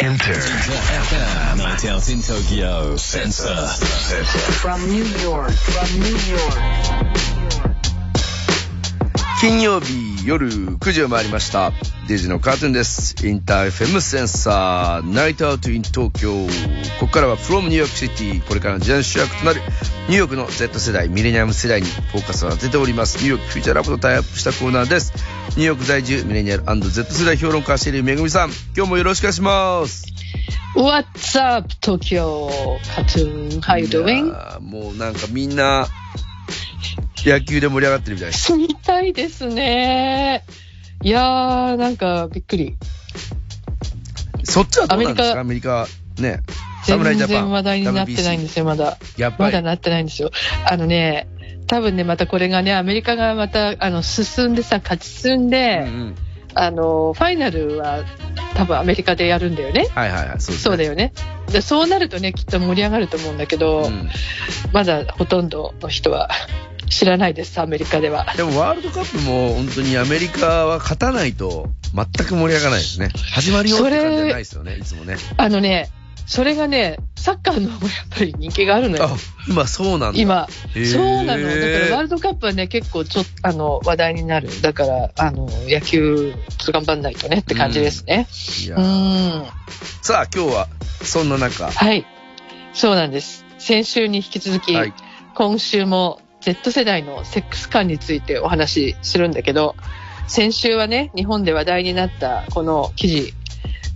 Inter FM Night Out in Tokyo Sensor From New York, from New York. 金曜日夜9時を回りました。 DJ の Kartoon です。 Inter FM Sensor、Night Out in 東京。ここからは from New York City、これからの時代の主役となるニューヨークの Z 世代、ミレニアム世代にフォーカスを当てております。 New York Future Lab とタイアップしたコーナーです。ニューヨーク在住、ミレニアル &Z 世代評論家、シェリーめぐみさん、今日もよろしくお願いします。What's up, Tokyo Cartoon? How you い doing? やーもうなんかみんな、野球で盛り上がってるみたいです。みたいですね。いやー、なんかびっくり。そっちはどうなんですか？アメリカ、ね。全侍ジャパン。然話題になってないんですよ、まだ。やっぱり。まだなってないんですよ。あのね、多分ね、またこれがね、アメリカがまた、あの、進んでさ、勝ち進んで、うんうんあの、ファイナルは多分アメリカでやるんだよね。はいはいはい、そうです、そうだよね。で、そうなるとね、きっと盛り上がると思うんだけど、うんまだほとんどの人は知らないです、アメリカでは。でもワールドカップも本当にアメリカは勝たないと全く盛り上がらないですね。始まるよって感じじゃないですよね、いつもね。あのね、それがね、サッカーの方がやっぱり人気があるのよあ。、今そうなんだ。今。そうなの。だからワールドカップはね、結構ちょっと、あの、話題になる。だから、あの、野球、ちょっと頑張んないとねって感じですね。うーん。さあ今日はそんな中、はい。そうなんです。先週に引き続き、はい今週も Z 世代のセックス感についてお話しするんだけど、先週はね、日本で話題になったこの記事、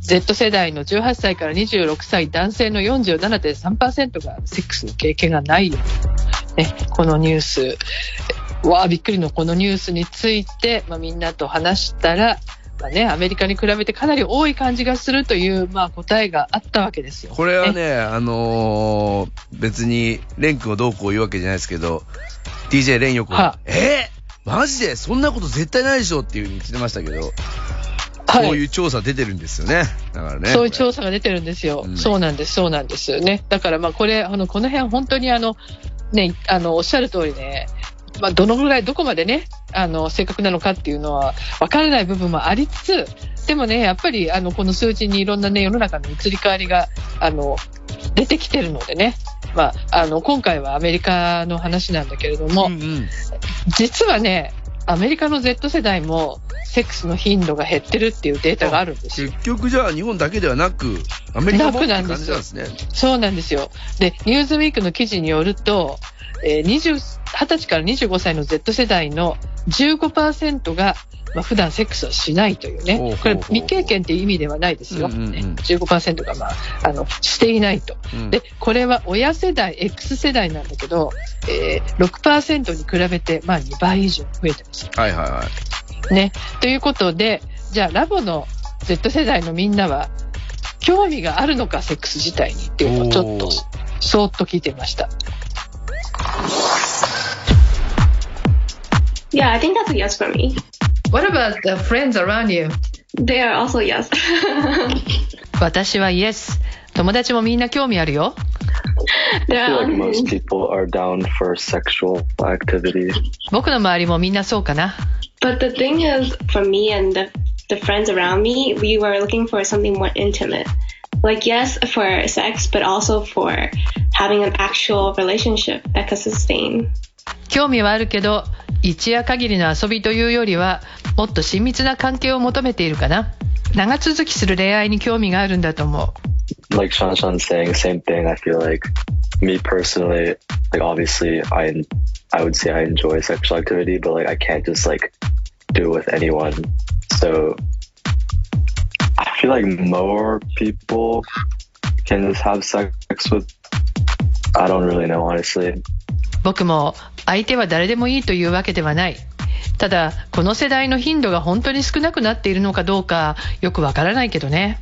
Z 世代の18歳から26歳男性の47.3%がセックスの経験がないよ。ね、このニュース、わあ、びっくりのこのニュースについて、まあ、みんなと話したら、まあね、アメリカに比べてかなり多い感じがするという、まあ、答えがあったわけですよ。これはね、あのー別にレン君をどうこう言うわけじゃないですけど、DJ レン横はえ？ーマジで？そんなこと絶対ないでしょっていうふうに言ってましたけど、はいこういう調査出てるんですよね。だからね。そういうこ調査が出てるんですよ。うんそうなんです、そうなんですね。だからまあこれ、あの、この辺本当にあの、ね、あの、おっしゃる通りね、まあどのぐらい、どこまでね、あの、正確なのかっていうのは分からない部分もありつつ、でもね、やっぱりあの、この数字にいろんなね、世の中の移り変わりが、あの、出てきてるのでね、まあ、あの、今回はアメリカの話なんだけれども、うんうん実はね、アメリカの Z 世代もセックスの頻度が減ってるっていうデータがあるんですよ。結局じゃあ日本だけではなく、アメリカもって感じなんですね。そうなんですよ。で、ニューズウィークの記事によると、えー、20, 20歳から25歳の Z 世代の15%が、まあ、普段セックスをしないというねほうほうほう。これ未経験っていう意味ではないですよ。うんうんうんね15%が、まあ、あの、していないと。うんで、これは親世代、X 世代なんだけど、えー、6%に比べて、まあ、2倍以上増えてます。はいはいはい。ね。ということで、じゃあラボの Z 世代のみんなは、興味があるのか、セックス自体にっていうのをちょっとそーっと聞いてみました。Yeah, I think that's a yes for me. What about the friends around you? They are also yes. 私はイエス。友達もみんな興味あるよ。 There I feel are, like most people are down for sexual activity. 僕の周りもみんなそうかな。 but the thing is, for me and the, the friends around me, we were looking for something more intimate. Like, yes, for sex, but also for having an actual relationship that could sustain. 興味はあるけど、 一夜限りの遊びというよりは、もっと親密な関係を求めているかな。長続きする恋愛に興味があるんだと思う。Like Shan Shan saying same thing. I feel like me personally, like obviously I, I would say I enjoy sexual activity, but like I can't just like do it with anyone. So I feel like more people can just have sex with, I don't really know, honestly. 僕も相手は誰でもいいというわけではない。ただ、この世代の頻度が本当に少なくなっているのかどうかよくわからないけどね。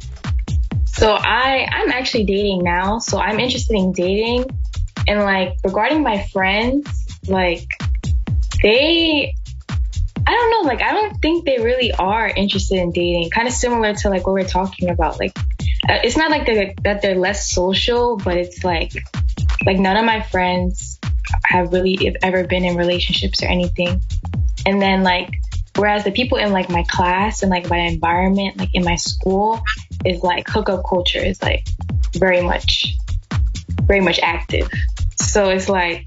So I I'm actually dating now, so I'm interested in dating and like regarding my friends, like they I don't know, like I don't think they really are interested in dating. Kind of similar to like what we're talking about. Like it's not like they're, that they're less social, but it's like like none of my friends have really ever been in relationships or anything. And then like whereas the people in like my class and like my environment, like in my school, is like hookup culture is like very much, very much active. So it's like,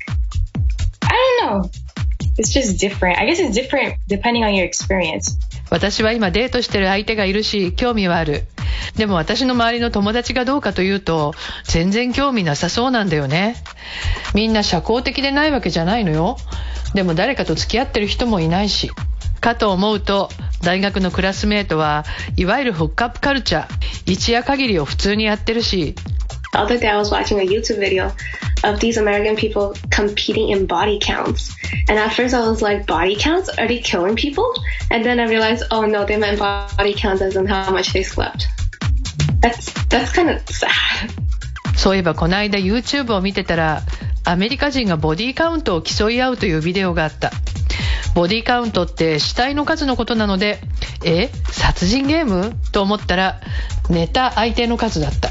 I don't know. It's just different. I guess it's different depending on your experience. 私は今デートしてる相手がいるし興味はある。でも私の周りの友達がどうかというと全然興味なさそうなんだよね。みんな社交的でないわけじゃないのよ。でも誰かと付き合ってる人もいないし。かと思うと大学のクラスメートはいわゆるホックアップカルチャー。一夜限りを普通にやってるし。The other day I was watching a YouTube video. Of these American people competing in body counts. And at first I was like, body counts? Are they killing people? And then I realized, oh no, they meant body counts as in how much they slept. That's, that's kind of sad. そういえばこの間 YouTube を見てたらアメリカ人がボディカウントを競い合うというビデオがあったボディカウントって死体の数のことなのでえ殺人ゲームと思ったら寝た相手の数だった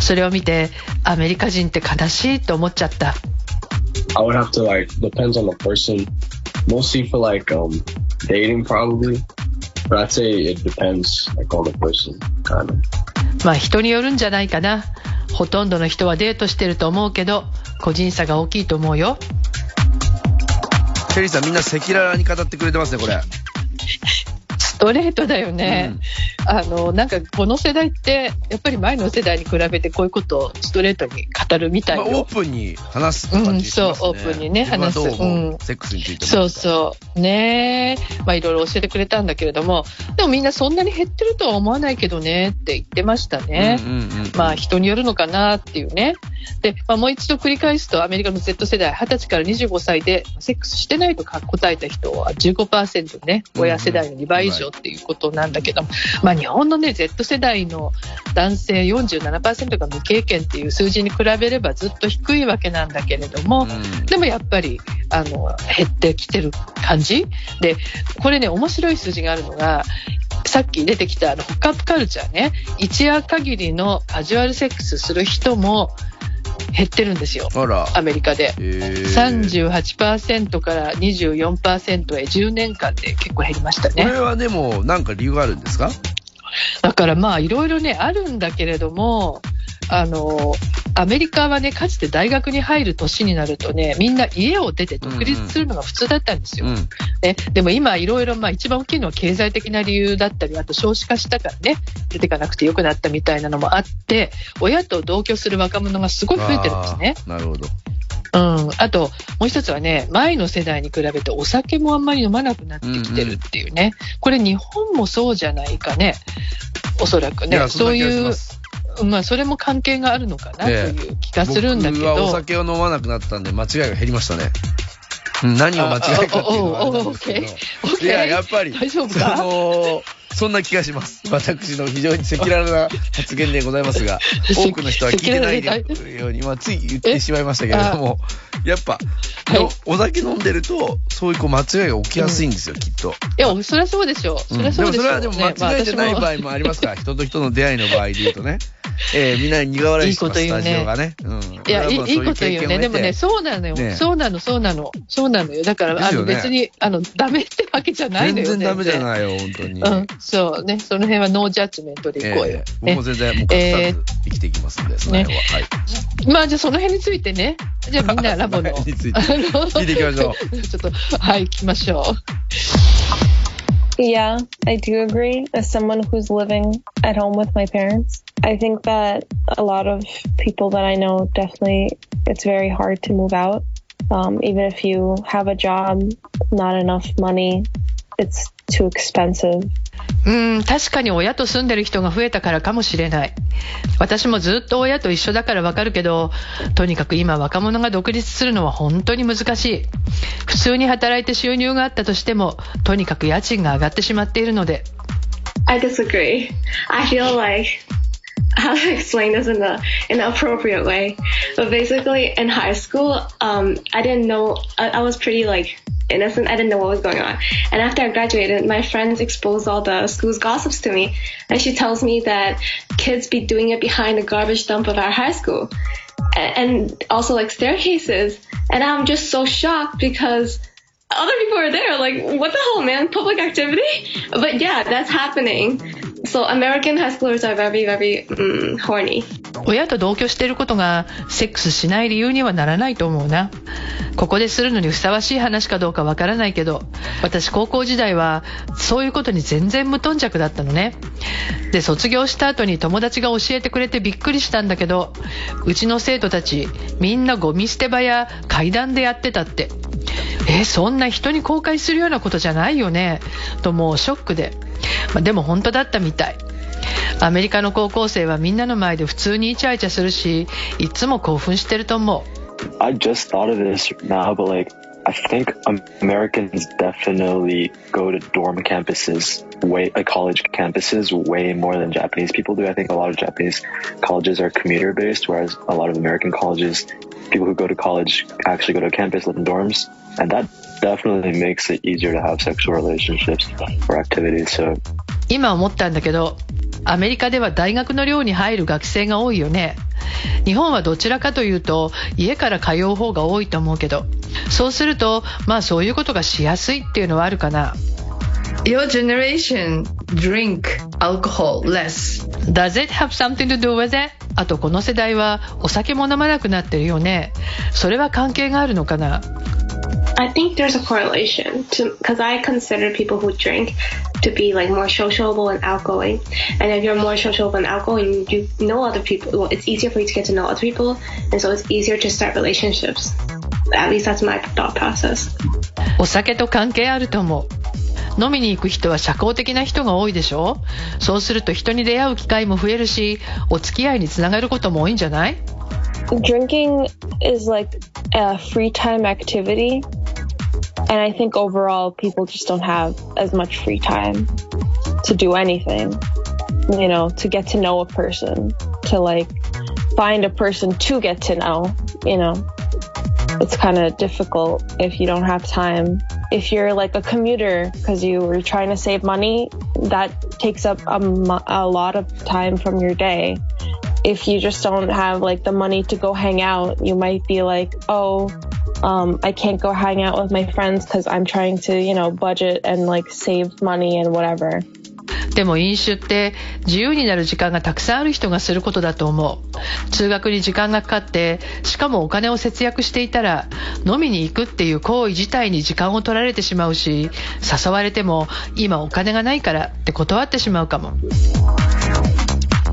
それを見てアメリカ人って悲しいと思っちゃった I would have to like depends on the person. Mostly for like um dating probably. But I'd say it depends like on the person kind of. まあ人によるんじゃないかなほとんどの人はデートしてると思うけど個人差が大きいと思うよシェリーさんみんな赤裸々に語ってくれてますね、これ。ストレートだよね、あのなんかこの世代ってやっぱり前の世代に比べてこういうことをストレートに語るみたいまあ、よ、オープンに話す感じしますね。うんそうオープンにね話す。うん。セックスについてもそうそう。ね。えまあいろいろ教えてくれたんだけれども。でもみんなそんなに減ってるとは思わないけどねって言ってましたね、うんうんうん。まあ人によるのかなっていうね。で、まあ、もう一度繰り返すとアメリカの Z 世代20歳から25歳でセックスしてないと答えた人は15%ね、親世代の2倍以上っていうことなんだけども、まあ日本のね Z 世代の男性47%が無経験っていう数字に比べればずっと低いわけなんだけれども、うん。でもやっぱりあの減ってきてる感じ？でこれね面白い数字があるのがさっき出てきたあのホックアップカルチャーね。一夜限りのカジュアルセックスする人も減ってるんですよ。アメリカで。へー38%から24%へ10年間で結構減りましたね。これはでも、なんか理由があるんですか？だからまあいろいろねあるんだけれども、あの、アメリカはね、かつて大学に入る年になるとね、みんな家を出て独立するのが普通だったんですよ。うん。ね、でも今いろいろ、まあ一番大きいのは経済的な理由だったり、あと少子化したからね、出てかなくてよくなったみたいなのもあって、親と同居する若者がすごい増えてるんですね。なるほど。うん。あと、もう一つはね、前の世代に比べてお酒もあんまり飲まなくなってきてるっていうね。これ日本もそうじゃないかね。おそらくね。そういうまあそれも関係があるのかなとええいう気がするんだけ僕はおど。酒を飲まなくなったんで、間違いが減りましたね。う ん何を間違いかっていうのはあですけど。いや、やっぱり、大丈夫かその、そんな気がします。私の非常に赤裸々な発言でございますが、多くの人は聞いてないように、まあ、つい言ってしまいましたけれども、やっぱ、はいお酒飲んでると、そういうこう間違いが起きやすいんですよ、きっと。いや、そりゃそうでしょう。そりゃそうでしょう、でもそれはでも間違いじゃない場合もありますから、人と人の出会いの場合で言うとね。えー、みんなに苦笑いしてます、いいこと言うねね。うん。いや、いいいいこと言うね。でもね、そうなのよ。ねそうなの、そうなの。そうなのよ。だから、あの、別に、あの、ダメってわけじゃないのよ。全然ダメじゃい。ないよ、本当に。うん、そうね。その辺はノージャッジメントでいこうよ。ええ僕ねも全然、もう隠さず生きていきますんで、その辺は。はい。まあ、じゃあその辺についてね。じゃあみんなラボの。について聞いていきましょう。ちょっと、はい、行きましょう。Yeah, I do agree. As someone who's living at home with my parents, I think that a lot of people that I know definitely it's very hard to move out. Um, even if you have a job, not enough money, it's too expensive. うん、確かに親と住んでる人が増えたからかもしれない。私もずっと親と一緒だからわかるけど、とにかく今若者が独立するのは本当に難しい。普通に働いて収入があったとしても、とにかく家賃が上がってしまっているので。I disagree. I feel like how to explain this in the in an appropriate way. But basically, in high school, um, I didn't know. I, I was pretty like innocent. I didn't know what was going on. And after I graduated, my friends exposed all the school's gossips to me, and she tells me that kids be doing it behind the garbage dump of our high school, and, and also like staircases. And I'm just so shocked because other people are there. Like, what the hell, man? Public activity? But yeah, that's happening. So American high schoolers are very, very mm, horny. 親と同居していることがセックスしない理由にはならないと思うな。ここでするのにふさわしい話かどうかわからないけど、私高校時代はそういうことに全然無頓着だったのね。で、卒業した後に友達が教えてくれてびっくりしたんだけど、うちの生徒たちみんなゴミ捨て場や階段でやってたって。え、そんな人に公開するようなことじゃないよね。ともうショックで。まあでも本当だったみたい。アメリカの高校生はみんなの前で普通にイチャイチャするし、いつも興奮してると思う。I just thought of this now, but like, I think um, Americans definitely go to dorm campuses, way like college campuses, way more than Japanese people do. I think a lot of Japanese colleges are commuter based, whereas a lot of American colleges, people who go to college actually go to campus, live in dorms, and that definitely makes it easier to have sexual relationships or activities. So 今思ったんだけど、 アメリカでは大学の寮に入る学生が多いよね。日本はどちらかというと家から通う方が多いと思うけど、そうするとまあそういうことがしやすいっていうのはあるかな。Your generation drink alcohol less. Does it have something to do with it? あとこの世代はお酒も飲まなくなってるよね。それは関係があるのかな I think there's a correlation to because I consider people who drink to be like more sociable and outgoing. And if you're more sociable and outgoing, you know other people. Well, it's easier for you to get to know other people, and so it's easier to start relationships. At least that's my thought process. お酒と関係あると思う。飲みに行く人は社交的な人が多いでしょそうすると人に出会う機会も増えるし、お付き合いにつながることも多いんじゃない Drinking is like a free time activity. And I think overall people just don't have as much free time to do anything. You know, to get to know a person, to like find a person to get to know, you know. It's kind of difficult if you don't have time. If you're like a commuter because you were trying to save money, that takes up a, a lot of time from your day. If you just don't have like the money to go hang out, you might be like, oh, um, I can't go hang out with my friends because I'm trying to, you know, budget and like save money and whatever. でも飲酒って自由になる時間がたくさんある人がすることだと思う。通学に時間がかかって、しかもお金を節約していたら、飲みに行くっていう行為自体に時間を取られてしまうし、誘われても今お金がないからって断ってしまうかも。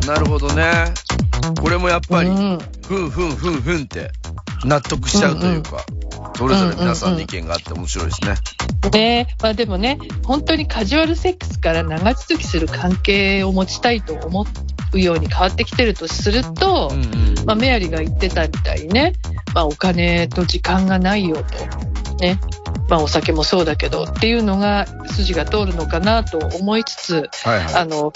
なるほどね。これもやっぱり、うんふんふんふんふんって納得しちゃうというか、それぞれ皆さんの意見があって面白いですね。ねまあ、でもね、本当にカジュアルセックスから長続きする関係を持ちたいと思うように変わってきてるとすると、うんうんまあ、メアリーが言ってたみたいにね、まあ、お金と時間がないよと。ね。まあ、お酒もそうだけどっていうのが筋が通るのかなと思いつつ、はいはい。あの、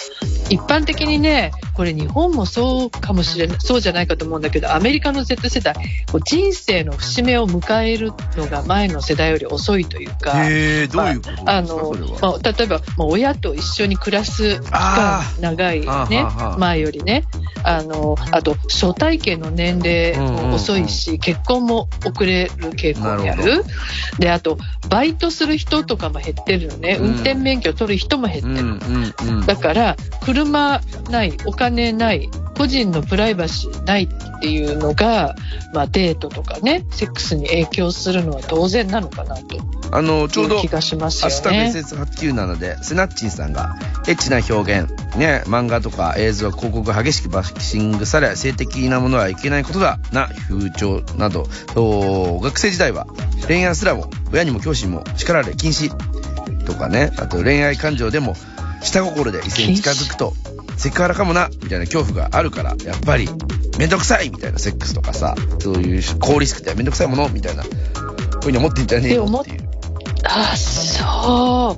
一般的にね、これ日本もそうかもしれない、そうじゃないかと思うんだけど、アメリカの Z 世代、こう人生の節目を迎えるのが前の世代より遅いというか、例えば、まあ、親と一緒に暮らす期間あ長いあね前よりね。あのあと初体験の年齢も遅いし、結婚も遅れる傾向にある。であとバイトする人とかも減ってるのね、うん運転免許取る人も減ってる、うんうんうん。だから車ないお金ない個人のプライバシーないっていうのが、まあ、デートとかねセックスに影響するのは当然なのかなとあの、ちょうど気、がしますアスタよね。SS897 で、セナッチンさんが、エッチな表現、ね、漫画とか映像、広告が激しくバッシングされ、性的なものはいけないことだ、な風潮など、お学生時代は恋愛すらも、親にも教師にも叱られ禁止。とかね、あと恋愛感情でも、下心で異性に近づくと、セクハラかもな、みたいな恐怖があるから、やっぱり、めんどくさいみたいなセックスとかさ、そういう高リスクでめんどくさいものみたいな、こういうに思ってんじゃねえよっていう。あ、そ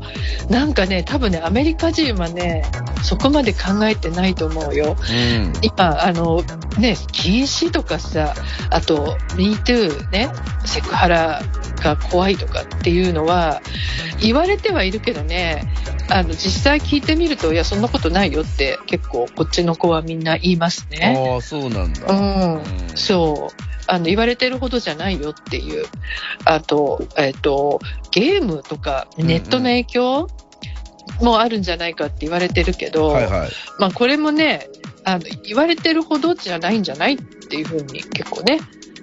う。なんかね、多分ね、アメリカ人はね、そこまで考えてないと思うよ。うん。今、あの、ね、禁止とかさ、あと、MeToo ね、セクハラが怖いとかっていうのは、言われてはいるけどね、あの、実際聞いてみると、いや、そんなことないよって、結構、こっちの子はみんな言いますね。ああ、そうなんだ。うん、そう。あの、言われてるほどじゃないよっていう。あと、えっ、と、ゲームとかネットの影響、もあるんじゃないかって言われてるけど、はいはい。まあこれもね、あの、言われてるほどじゃないんじゃないっていうふうに結構ね、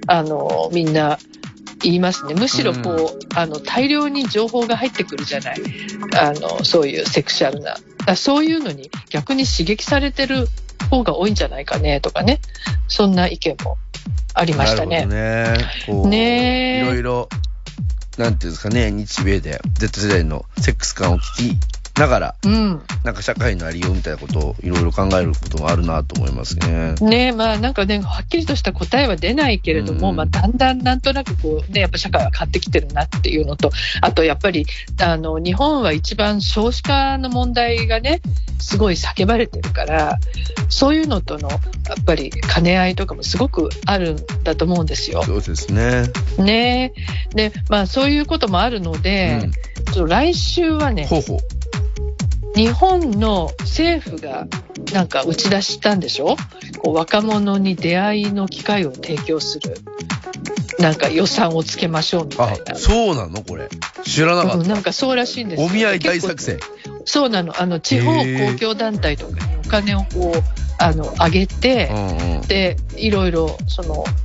あの、みんな言いますね。むしろこう、あの、大量に情報が入ってくるじゃない。あの、そういうセクシャルな。だそういうのに逆に刺激されてる方が多いんじゃないかねとかね。そんな意見もありましたね。なるほどね。こう、ねえいろいろ、なんていうんですかね、日米で Z 世代のセックス感を聞きながら、うん。なんか社会のありようみたいなことをいろいろ考えることもあるなと思いますね。ねまあなんかね、はっきりとした答えは出ないけれども、うんまあだんだんなんとなくこうね、やっぱ社会は変わってきてるなっていうのと、あとやっぱり、あの、日本は一番少子化の問題がね、すごい叫ばれてるから、そういうのとの、やっぱり兼ね合いとかもすごくあるんだと思うんですよ。そうですね。ねで、まあそういうこともあるので、うん来週はね、ほうほう。日本の政府がなんか打ち出したんでしょ？こう若者に出会いの機会を提供する。なんか予算をつけましょうみたあいな。、そうなの？これ。知らなかっうんなんかそうらしいんですお見合い大作戦。そうなの。あの、地方公共団体とかにお金をこう、あの、上げてう、んうん。で、いろいろ、その、い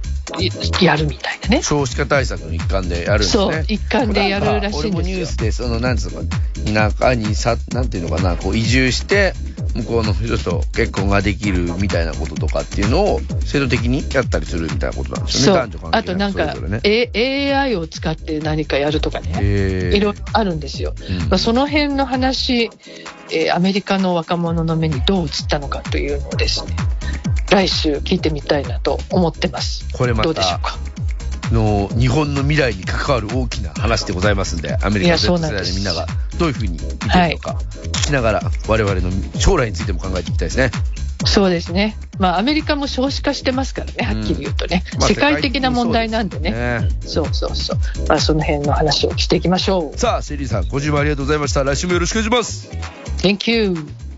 やるみたいなね。少子化対策の一環でやるんですね。そう、一環でやるらしいんですよ俺もニュース。で、その、なんつうのか、田舎にさ、なんていうのかな、こう移住して、向こうの人と結婚ができるみたいなこととかっていうのを制度的にやったりするみたいなことなんですよね、そう男女関係あとなんか、それね。A- AI を使って何かやるとかね。へーいろいろあるんですよ。うんまあ、その辺の話、えーアメリカの若者の目にどう映ったのかというのをですね、来週聞いてみたいなと思ってます。これまどうでしょうた、か？の、日本の未来に関わる大きな話でございますんで、アメリカの Z 世代のみんながどういうふうに見てるのか、聞きながら、我々の将来についても考えていきたいですね。そうですね。まあ、アメリカも少子化してますからね、はっきり言うとね。まあ世界的な問題なんでね。ねそうそうそう。まあ、その辺の話をしていきましょう。さあ、シェリーさん、ご注文ありがとうございました。来週もよろしくお願いします。Thank you.